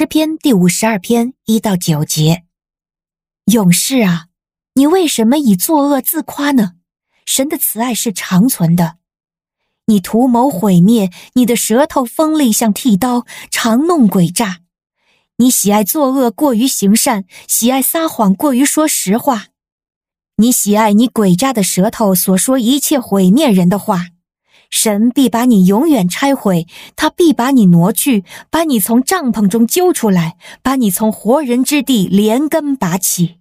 诗篇第五十二篇一到九节：勇士啊，你为什么以作恶自夸呢？神的慈爱是长存的。你图谋毁灭，你的舌头锋利像剃刀，常弄诡诈。你喜爱作恶过于行善，喜爱撒谎过于说实话。你喜爱你诡诈的舌头所说一切毁灭人的话。神必把你永远拆毁，他必把你挪去，把你从帐篷中揪出来，把你从活人之地连根拔起。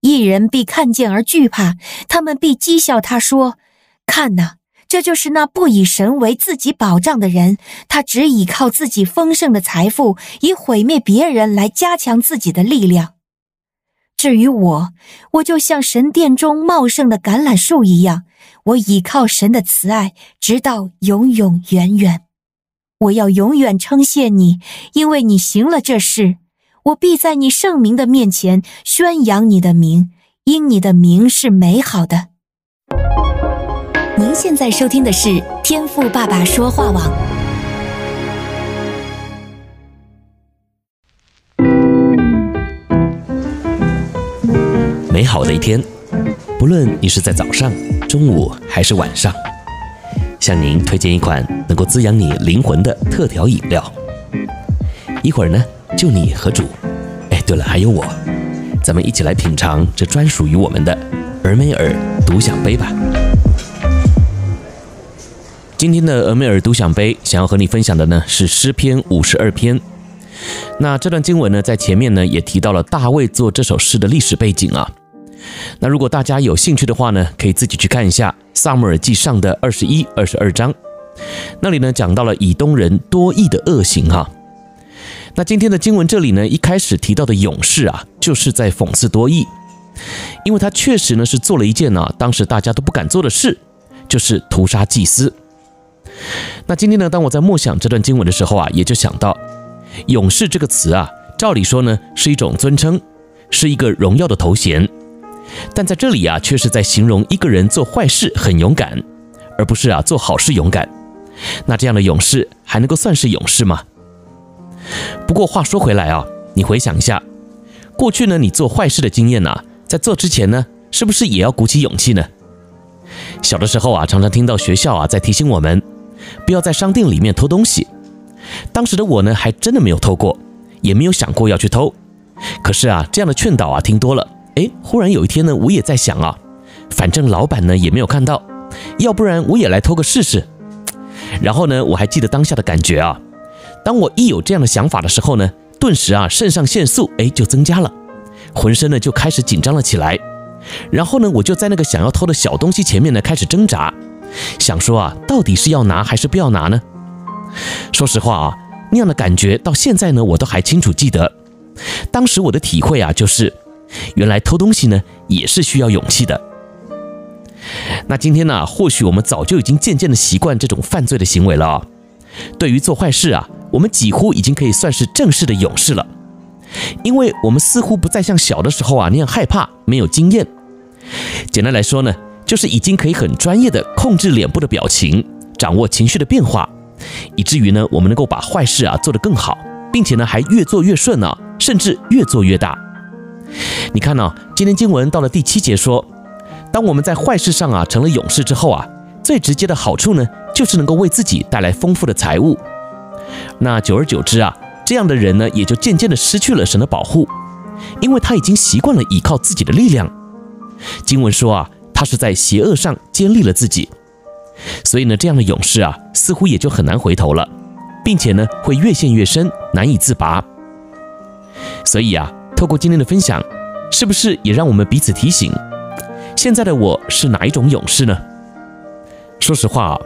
一人必看见而惧怕，他们必讥笑他说：“看哪，这就是那不以神为自己保障的人，他只倚靠自己丰盛的财富，以毁灭别人来加强自己的力量。”至于我，我就像神殿中茂盛的橄榄树一样，我倚靠神的慈爱，直到永永远远。我要永远称谢你，因为你行了这事。我必在你圣名的面前宣扬你的名，因你的名是美好的。您现在收听的是天赋爸爸说话网。美好的一天，不论你是在早上、中午还是晚上，向您推荐一款能够滋养你灵魂的特调饮料。一会儿呢，就你和主，哎，对了，还有我，咱们一起来品尝这专属于我们的俄梅尔独享杯吧。今天的俄梅尔独享杯，想要和你分享的呢是诗篇五十二篇。那这段经文呢，在前面呢也提到了大卫作这首诗的历史背景啊。那如果大家有兴趣的话呢，可以自己去看一下《撒母耳记上》的二十一、二十二章，那里呢讲到了以东人多益的恶行哈。那今天的经文这里呢，一开始提到的勇士啊，就是在讽刺多益，因为他确实呢是做了一件呢、当时大家都不敢做的事，就是屠杀祭司。那今天呢，当我在默想这段经文的时候啊，也就想到“勇士”这个词啊，照理说呢是一种尊称，是一个荣耀的头衔。但在这里啊，却是在形容一个人做坏事很勇敢，而不是啊做好事勇敢。那这样的勇士还能够算是勇士吗？不过话说回来啊，你回想一下，过去呢你做坏事的经验呐，在做之前呢，是不是也要鼓起勇气呢？小的时候啊，常常听到学校啊在提醒我们，不要在商店里面偷东西。当时的我呢，还真的没有偷过，也没有想过要去偷。可是啊，这样的劝导啊，听多了。哎，忽然有一天呢，我也在想啊，反正老板呢也没有看到，要不然我也来偷个试试。然后呢，我还记得当下的感觉啊，当我一有这样的想法的时候呢，顿时啊肾上腺素哎就增加了，浑身呢就开始紧张了起来。然后呢，我就在那个想要偷的小东西前面呢开始挣扎，想说啊，到底是要拿还是不要拿呢？说实话啊，那样的感觉到现在呢我都还清楚记得，当时我的体会啊就是。原来偷东西呢也是需要勇气的。那今天呢，或许我们早就已经渐渐的习惯这种犯罪的行为了啊。对于做坏事啊，我们几乎已经可以算是正式的勇士了，因为我们似乎不再像小的时候啊那样害怕，没有经验。简单来说呢，就是已经可以很专业的控制脸部的表情，掌握情绪的变化，以至于呢，我们能够把坏事啊做得更好，并且呢还越做越顺呢，甚至越做越大。你看呢、哦？今天经文到了第七节说，当我们在坏事上啊成了勇士之后啊，最直接的好处呢，就是能够为自己带来丰富的财物。那久而久之啊，这样的人呢，也就渐渐的失去了神的保护，因为他已经习惯了依靠自己的力量。经文说啊，他是在邪恶上坚立了自己，所以呢，这样的勇士啊，似乎也就很难回头了，并且呢，会越陷越深，难以自拔。所以啊。透过今天的分享，是不是也让我们彼此提醒，现在的我是哪一种勇士呢？说实话，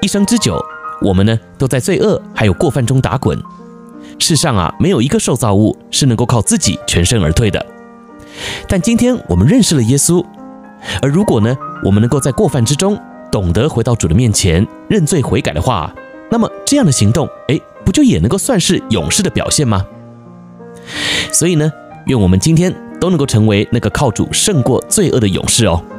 一生之久，我们呢都在罪恶还有过犯中打滚。世上啊，没有一个受造物是能够靠自己全身而退的。但今天我们认识了耶稣，而如果呢，我们能够在过犯之中懂得回到主的面前认罪悔改的话，那么这样的行动，哎，不就也能够算是勇士的表现吗？所以呢，愿我们今天都能够成为那个靠主胜过罪恶的勇士哦。